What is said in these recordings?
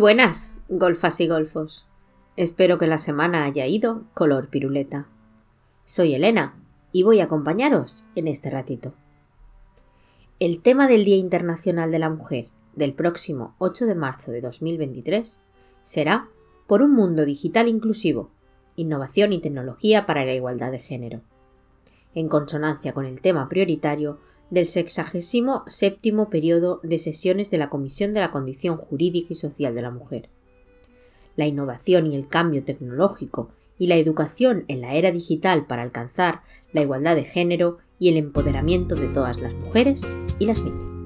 Buenas, golfas y golfos. Espero que la semana haya ido color piruleta. Soy Elena y voy a acompañaros en este ratito. El tema del Día Internacional de la Mujer del próximo 8 de marzo de 2023 será Por un mundo digital inclusivo, innovación y tecnología para la igualdad de género, en consonancia con el tema prioritario del 67 periodo de sesiones de la Comisión de la Condición Jurídica y Social de la Mujer. La innovación y el cambio tecnológico y la educación en la era digital para alcanzar la igualdad de género y el empoderamiento de todas las mujeres y las niñas.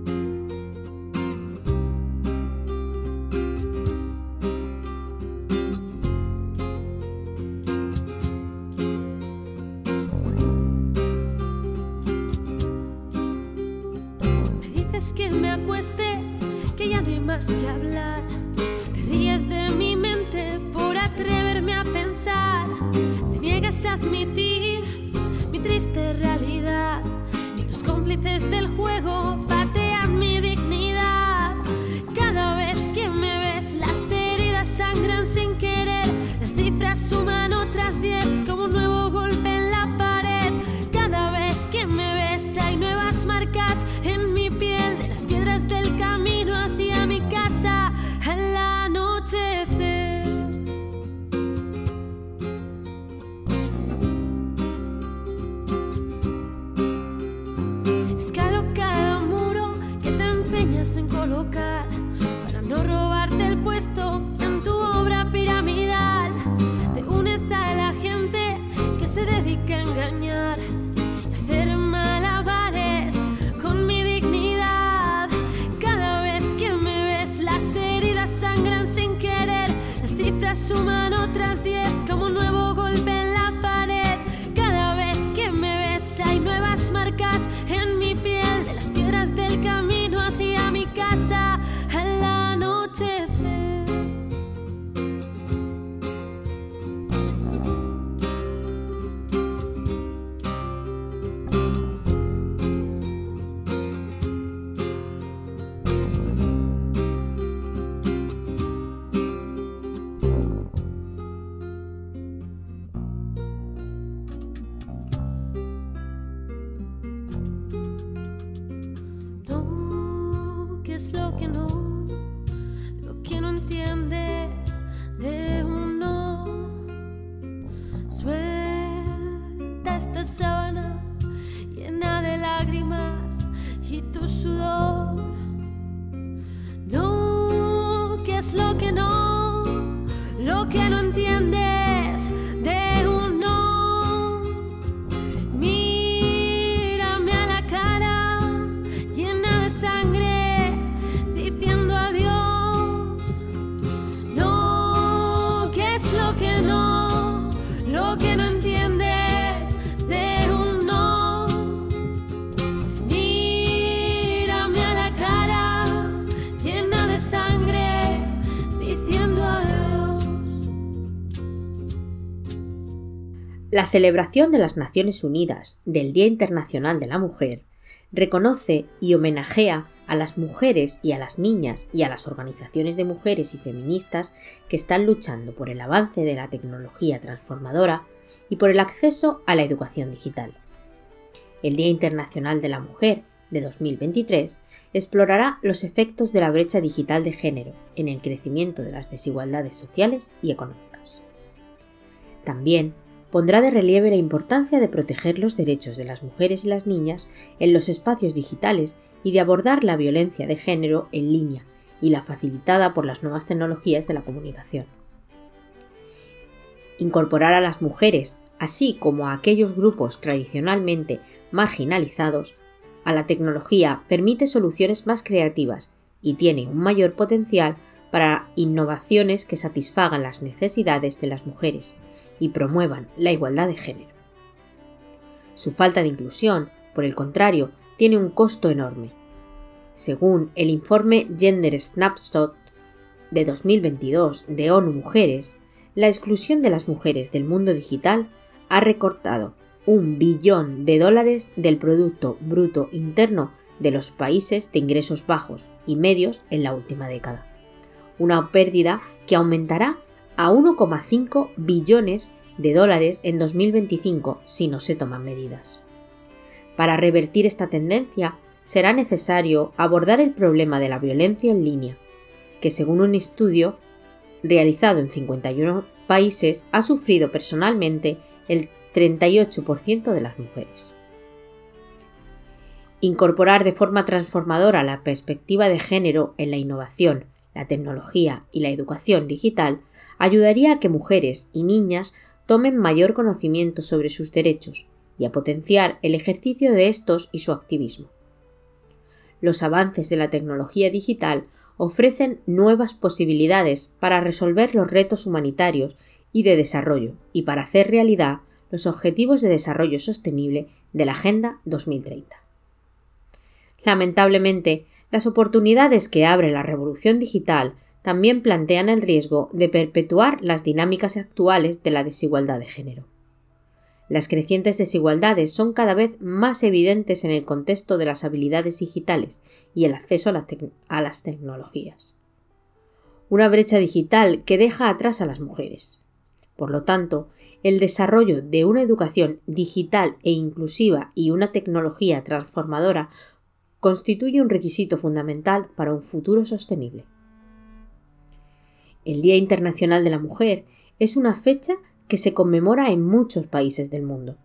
Heridas La celebración de las Naciones Unidas del Día Internacional de la Mujer reconoce y homenajea a las mujeres y a las niñas y a las organizaciones de mujeres y feministas que están luchando por el avance de la tecnología transformadora y por el acceso a la educación digital. El Día Internacional de la Mujer de 2023 explorará los efectos de la brecha digital de género en el crecimiento de las desigualdades sociales y económicas. También pondrá de relieve la importancia de proteger los derechos de las mujeres y las niñas en los espacios digitales y de abordar la violencia de género en línea y la facilitada por las nuevas tecnologías de la comunicación. Incorporar a las mujeres, así como a aquellos grupos tradicionalmente marginalizados, a la tecnología permite soluciones más creativas y tiene un mayor potencial para innovaciones que satisfagan las necesidades de las mujeres y promuevan la igualdad de género. Su falta de inclusión, por el contrario, tiene un costo enorme. Según el informe Gender Snapshot de 2022 de ONU Mujeres, la exclusión de las mujeres del mundo digital ha recortado un billón de dólares del Producto Bruto Interno de los países de ingresos bajos y medios en la última década. Una pérdida que aumentará a 1,5 billones de dólares en 2025 si no se toman medidas. Para revertir esta tendencia, será necesario abordar el problema de la violencia en línea, que según un estudio realizado en 51 países ha sufrido personalmente el 38% de las mujeres. Incorporar de forma transformadora la perspectiva de género en la innovación, la tecnología y la educación digital ayudaría a que mujeres y niñas tomen mayor conocimiento sobre sus derechos y a potenciar el ejercicio de estos y su activismo. Los avances de la tecnología digital ofrecen nuevas posibilidades para resolver los retos humanitarios y de desarrollo y para hacer realidad los Objetivos de Desarrollo Sostenible de la Agenda 2030. Lamentablemente, las oportunidades que abre la revolución digital también plantean el riesgo de perpetuar las dinámicas actuales de la desigualdad de género. Las crecientes desigualdades son cada vez más evidentes en el contexto de las habilidades digitales y el acceso a, las tecnologías. Una brecha digital que deja atrás a las mujeres. Por lo tanto, el desarrollo de una educación digital e inclusiva y una tecnología transformadora constituye un requisito fundamental para un futuro sostenible. El Día Internacional de la Mujer es una fecha que se conmemora en muchos países del mundo.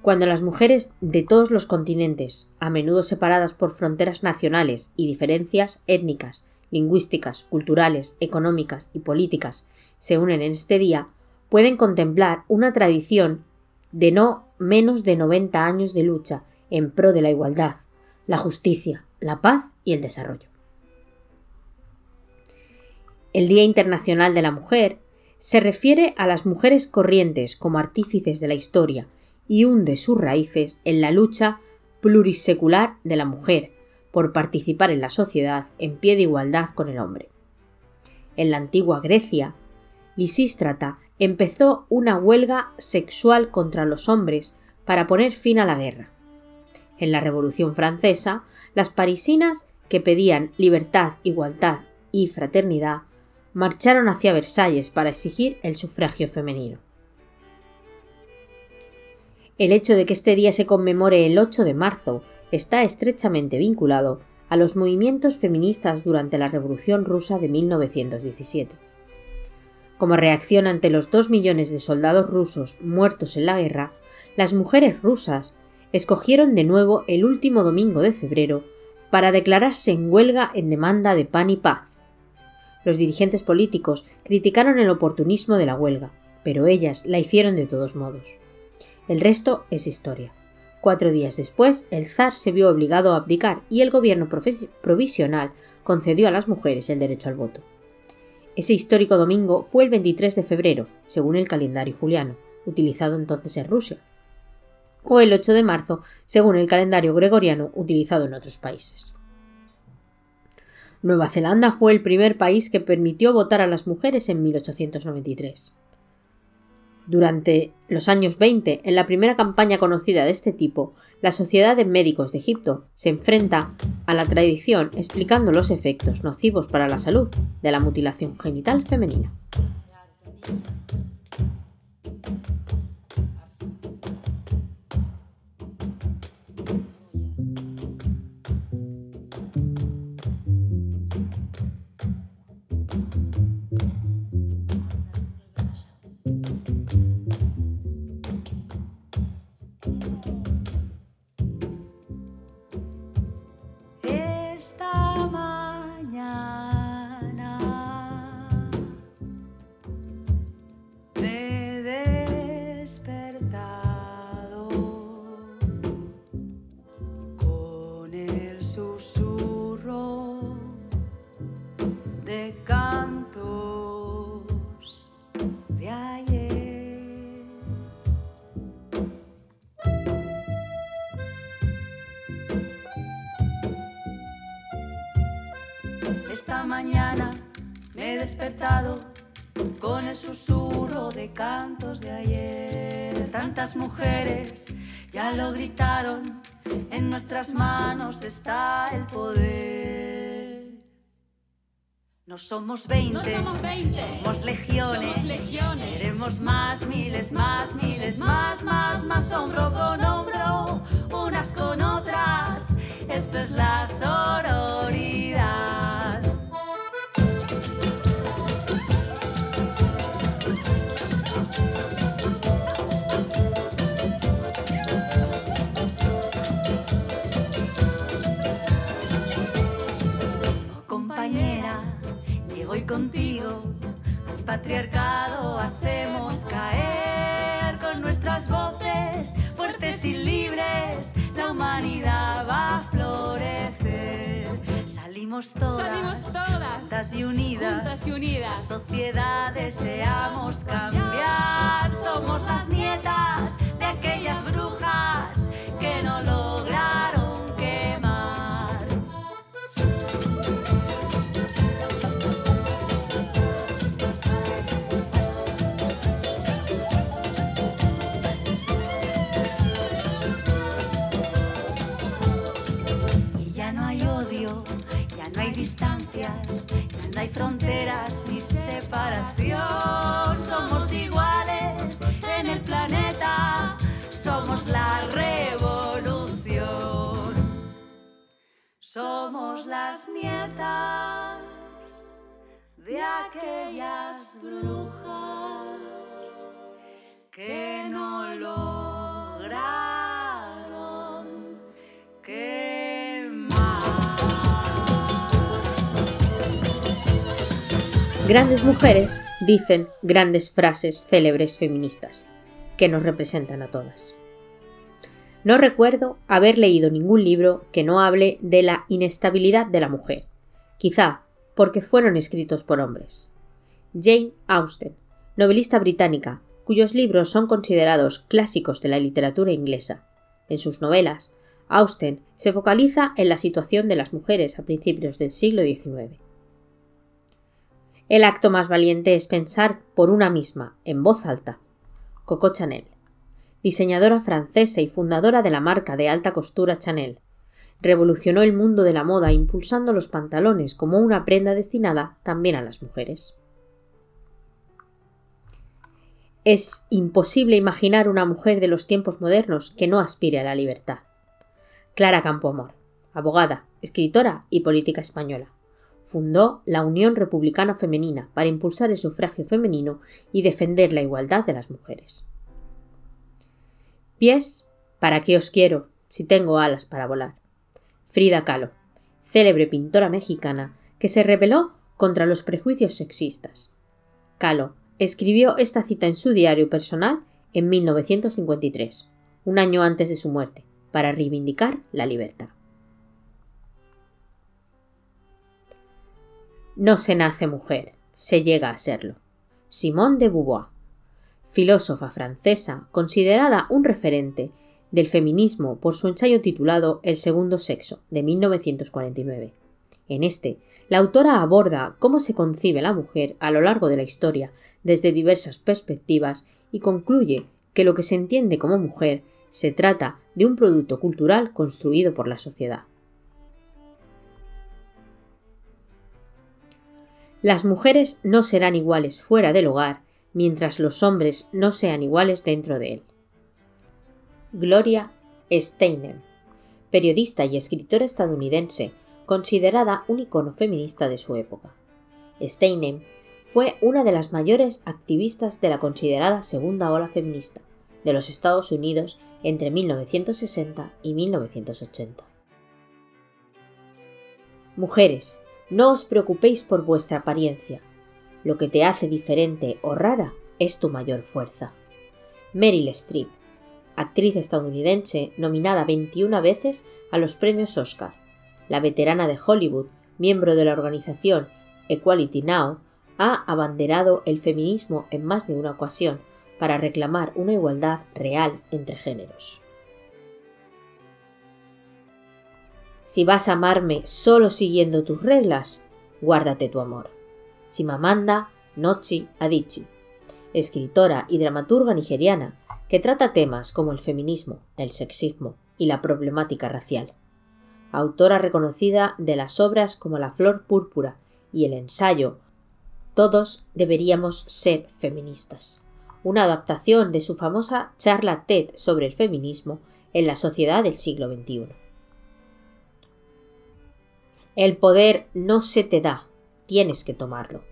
Cuando las mujeres de todos los continentes, a menudo separadas por fronteras nacionales y diferencias étnicas, lingüísticas, culturales, económicas y políticas, se unen en este día, pueden contemplar una tradición de no menos de 90 años de lucha en pro de la igualdad, la justicia, la paz y el desarrollo. El Día Internacional de la Mujer se refiere a las mujeres corrientes como artífices de la historia y hunde sus raíces en la lucha plurisecular de la mujer por participar en la sociedad en pie de igualdad con el hombre. En la antigua Grecia, Lisístrata empezó una huelga sexual contra los hombres para poner fin a la guerra. En la Revolución Francesa, las parisinas que pedían libertad, igualdad y fraternidad marcharon hacia Versalles para exigir el sufragio femenino. El hecho de que este día se conmemore el 8 de marzo está estrechamente vinculado a los movimientos feministas durante la Revolución rusa de 1917. Como reacción ante los dos millones de soldados rusos muertos en la guerra, las mujeres rusas escogieron de nuevo el último domingo de febrero para declararse en huelga en demanda de pan y paz, los dirigentes políticos criticaron el oportunismo de la huelga, pero ellas la hicieron de todos modos. El resto es historia. Cuatro días después, el zar se vio obligado a abdicar y el gobierno provisional concedió a las mujeres el derecho al voto. Ese histórico domingo fue el 23 de febrero, según el calendario juliano, utilizado entonces en Rusia, o el 8 de marzo, según el calendario gregoriano utilizado en otros países. Nueva Zelanda fue el primer país que permitió votar a las mujeres en 1893. Durante los años 20, en la primera campaña conocida de este tipo, la Sociedad de Médicos de Egipto se enfrenta a la tradición explicando los efectos nocivos para la salud de la mutilación genital femenina. Mañana me he despertado con el susurro de cantos de ayer. Tantas mujeres ya lo gritaron, en nuestras manos está el poder. No somos 20, No somos 20. somos legiones. Somos legiones. Seremos más, miles, más, miles, más, más, más, hombro con hombro, unas con otras. Esto es la sororidad. Llego hoy contigo. Al patriarcado hacemos caer con nuestras voces fuertes y libres. La humanidad va a florecer. Salimos todas, Salimos todas. juntas y unidas. Juntas y unidas. Sociedad deseamos cambiar. Somos las nietas de aquellas brujas distancias, no hay fronteras ni separación. Somos iguales en el planeta, somos la revolución. Somos las nietas de aquellas brujas que no lograron Grandes mujeres dicen grandes frases célebres feministas, que nos representan a todas. No recuerdo haber leído ningún libro que no hable de la inestabilidad de la mujer, quizá porque fueron escritos por hombres. Jane Austen, novelista británica, cuyos libros son considerados clásicos de la literatura inglesa. En sus novelas, Austen se focaliza en la situación de las mujeres a principios del siglo XIX. El acto más valiente es pensar por una misma, en voz alta. Coco Chanel, diseñadora francesa y fundadora de la marca de alta costura Chanel, revolucionó el mundo de la moda impulsando los pantalones como una prenda destinada también a las mujeres. Es imposible imaginar una mujer de los tiempos modernos que no aspire a la libertad. Clara Campoamor, abogada, escritora y política española. Fundó la Unión Republicana Femenina para impulsar el sufragio femenino y defender la igualdad de las mujeres. Pies, ¿para qué os quiero si tengo alas para volar? Frida Kahlo, célebre pintora mexicana que se rebeló contra los prejuicios sexistas. Kahlo escribió esta cita en su diario personal en 1953, un año antes de su muerte, para reivindicar la libertad. No se nace mujer, se llega a serlo. Simone de Beauvoir, filósofa francesa considerada un referente del feminismo por su ensayo titulado El segundo sexo, de 1949, En este, la autora aborda cómo se concibe la mujer a lo largo de la historia desde diversas perspectivas y concluye que lo que se entiende como mujer se trata de un producto cultural construido por la sociedad. Las mujeres no serán iguales fuera del hogar mientras los hombres no sean iguales dentro de él. Gloria Steinem, periodista y escritora estadounidense, considerada un icono feminista de su época. Steinem fue una de las mayores activistas de la considerada segunda ola feminista de los Estados Unidos entre 1960 y 1980. Mujeres, no os preocupéis por vuestra apariencia. Lo que te hace diferente o rara es tu mayor fuerza. Meryl Streep, actriz estadounidense nominada 21 veces a los premios Oscar, la veterana de Hollywood, miembro de la organización Equality Now, ha abanderado el feminismo en más de una ocasión para reclamar una igualdad real entre géneros. Si vas a amarme solo siguiendo tus reglas, guárdate tu amor. Chimamanda Nochi Adichie, escritora y dramaturga nigeriana que trata temas como el feminismo, el sexismo y la problemática racial. Autora reconocida de las obras como La Flor Púrpura y el ensayo Todos deberíamos ser feministas, una adaptación de su famosa charla TED sobre el feminismo en la sociedad del siglo XXI. El poder no se te da, tienes que tomarlo.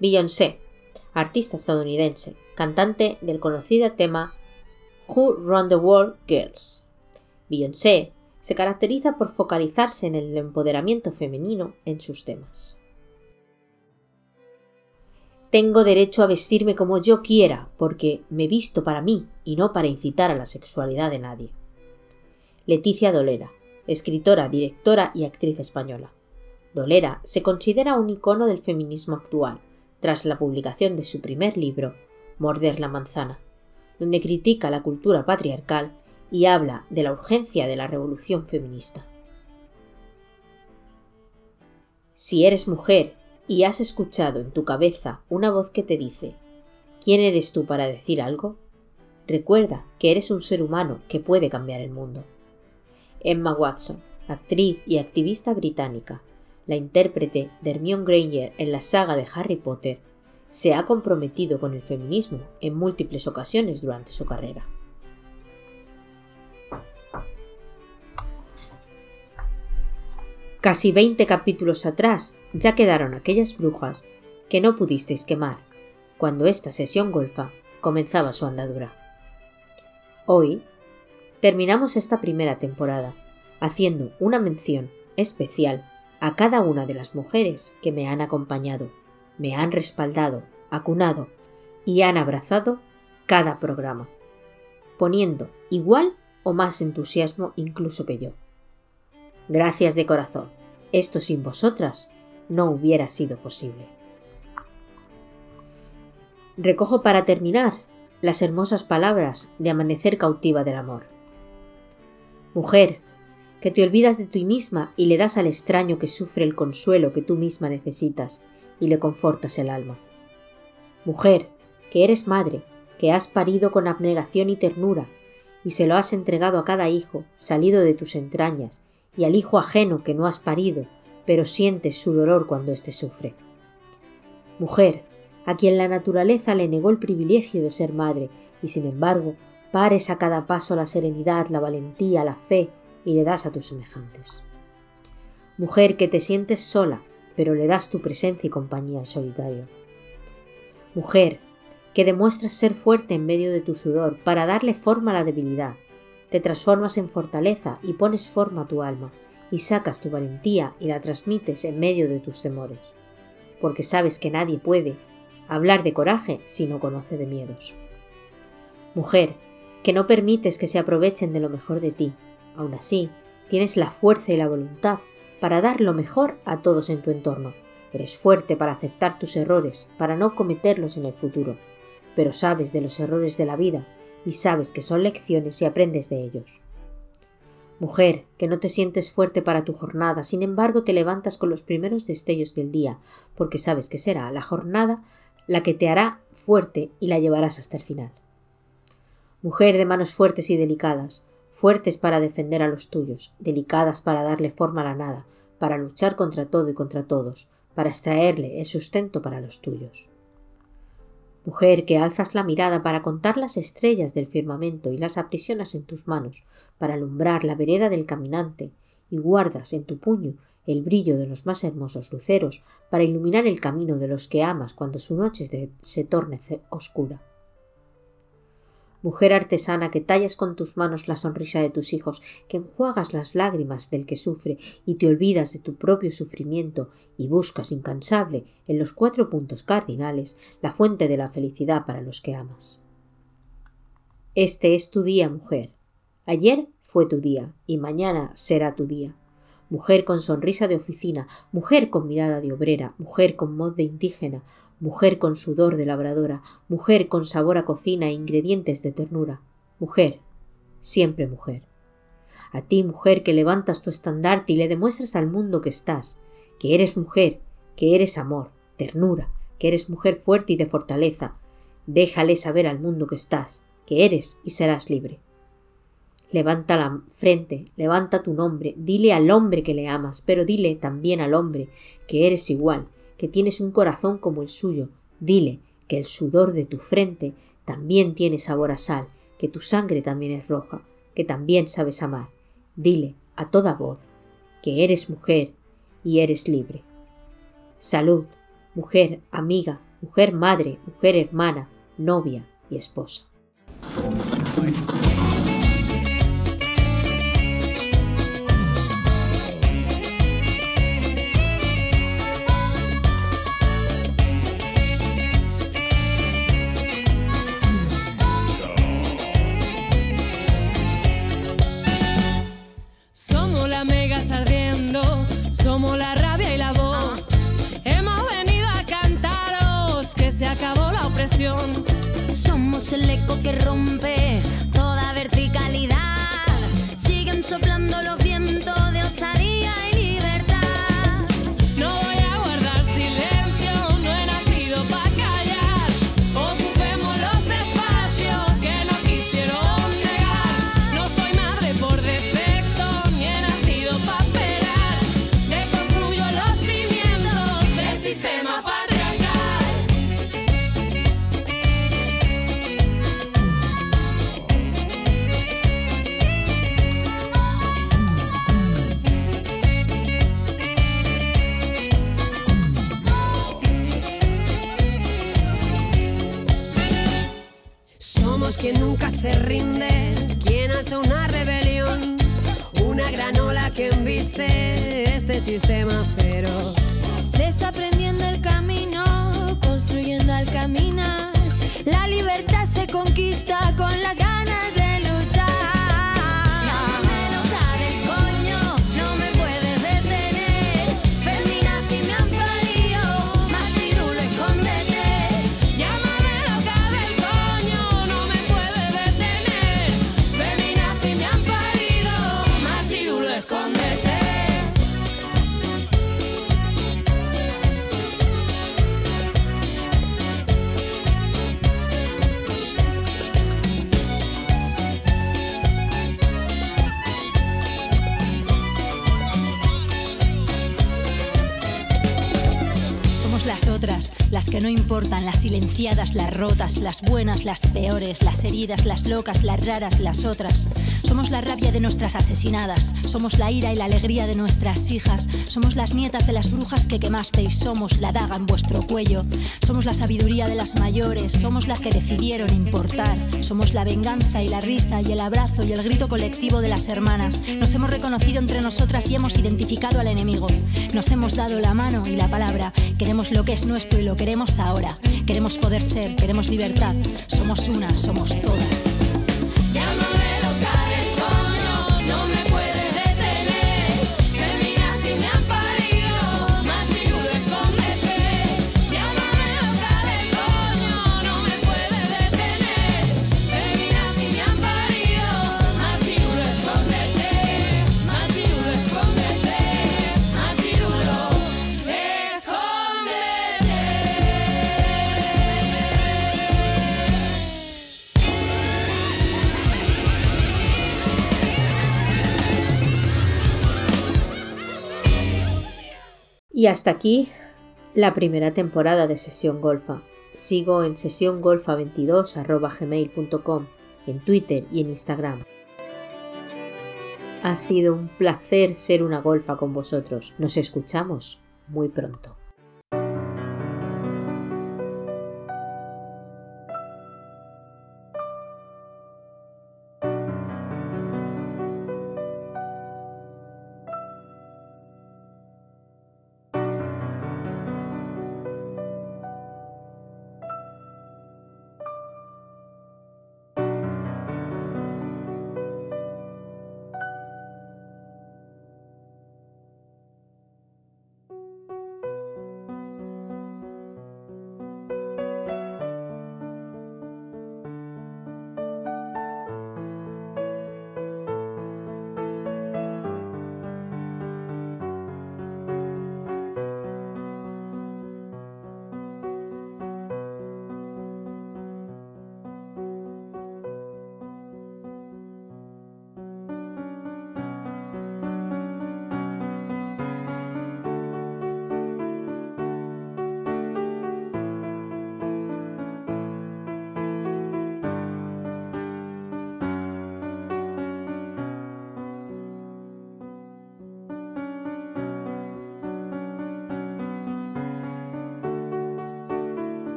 Beyoncé, artista estadounidense, cantante del conocido tema Who Run the World Girls. Beyoncé se caracteriza por focalizarse en el empoderamiento femenino en sus temas. Tengo derecho a vestirme como yo quiera, porque me visto para mí y no para incitar a la sexualidad de nadie. Leticia Dolera, escritora, directora y actriz española. Dolera se considera un icono del feminismo actual, tras la publicación de su primer libro, Morder la manzana, donde critica la cultura patriarcal y habla de la urgencia de la revolución feminista. Si eres mujer y has escuchado en tu cabeza una voz que te dice ¿Quién eres tú para decir algo? Recuerda que eres un ser humano que puede cambiar el mundo. Emma Watson, actriz y activista británica, la intérprete de Hermione Granger en la saga de Harry Potter, se ha comprometido con el feminismo en múltiples ocasiones durante su carrera. Casi 20 capítulos atrás ya quedaron aquellas brujas que no pudisteis quemar cuando esta sesión golfa comenzaba su andadura. Hoy terminamos esta primera temporada haciendo una mención especial a cada una de las mujeres que me han acompañado, me han respaldado, acunado y han abrazado cada programa, poniendo igual o más entusiasmo incluso que yo. Gracias de corazón. Esto sin vosotras no hubiera sido posible. Recojo para terminar las hermosas palabras de Amanecer cautiva del amor. Mujer, que te olvidas de ti misma y le das al extraño que sufre el consuelo que tú misma necesitas y le confortas el alma. Mujer, que eres madre, que has parido con abnegación y ternura, y se lo has entregado a cada hijo salido de tus entrañas, y al hijo ajeno que no has parido, pero sientes su dolor cuando éste sufre. Mujer, a quien la naturaleza le negó el privilegio de ser madre, y sin embargo pares a cada paso la serenidad, la valentía, la fe, y le das a tus semejantes. Mujer que te sientes sola, pero le das tu presencia y compañía al solitario. Mujer que demuestras ser fuerte en medio de tu sudor para darle forma a la debilidad. Te transformas en fortaleza y pones forma a tu alma, y sacas tu valentía y la transmites en medio de tus temores, porque sabes que nadie puede hablar de coraje si no conoce de miedos. Mujer, que no permites que se aprovechen de lo mejor de ti, Aún así, tienes la fuerza y la voluntad para dar lo mejor a todos en tu entorno. Eres fuerte para aceptar tus errores, para no cometerlos en el futuro, pero sabes de los errores de la vida y sabes que son lecciones y aprendes de ellos. Mujer, que no te sientes fuerte para tu jornada, sin embargo te levantas con los primeros destellos del día, porque sabes que será la jornada la que te hará fuerte y la llevarás hasta el final. Mujer de manos fuertes y delicadas, fuertes para defender a los tuyos, delicadas para darle forma a la nada, para luchar contra todo y contra todos, para extraerle el sustento para los tuyos. Mujer que alzas la mirada para contar las estrellas del firmamento y las aprisionas en tus manos para alumbrar la vereda del caminante y guardas en tu puño el brillo de los más hermosos luceros para iluminar el camino de los que amas cuando su noche se torne oscura mujer artesana que tallas con tus manos la sonrisa de tus hijos, que enjuagas las lágrimas del que sufre y te olvidas de tu propio sufrimiento y buscas incansable en los cuatro puntos cardinales la fuente de la felicidad para los que amas. Este es tu día, mujer. Ayer fue tu día y mañana será tu día mujer con sonrisa de oficina, mujer con mirada de obrera, mujer con voz de indígena, mujer con sudor de labradora, mujer con sabor a cocina e ingredientes de ternura, mujer, siempre mujer. A ti, mujer, que levantas tu estandarte y le demuestras al mundo que estás, que eres mujer, que eres amor, ternura, que eres mujer fuerte y de fortaleza, déjale saber al mundo que estás, que eres y serás libre. Levanta la frente, levanta tu nombre, dile al hombre que le amas, pero dile también al hombre que eres igual, que tienes un corazón como el suyo, dile que el sudor de tu frente también tiene sabor a sal, que tu sangre también es roja, que también sabes amar. Dile a toda voz que eres mujer y eres libre. Salud, mujer, amiga, mujer madre, mujer hermana, novia y esposa. Somos el eco que rompe toda verticalidad. Siguen soplando los vientos de osadía y que nunca se rinde, quien hace una rebelión, una granola que embiste este sistema feroz. Desaprendiendo el camino, construyendo al caminar, la libertad se conquista con las ganas de las que no importan, las silenciadas, las rotas, las buenas, las peores, las heridas, las locas, las raras, las otras. Somos la rabia de nuestras asesinadas, somos la ira y la alegría de nuestras hijas, somos las nietas de las brujas que quemasteis, somos la daga en vuestro cuello, somos la sabiduría de las mayores, somos las que decidieron importar, somos la venganza y la risa y el abrazo y el grito colectivo de las hermanas. Nos hemos reconocido entre nosotras y hemos identificado al enemigo. Nos hemos dado la mano y la palabra, queremos lo que es nuestro y lo queremos ahora. Queremos poder ser, queremos libertad. Somos una, somos todas. Hasta aquí la primera temporada de Sesión Golfa. Sigo en sesiongolfa22.gmail.com, en Twitter y en Instagram. Ha sido un placer ser una golfa con vosotros. Nos escuchamos muy pronto.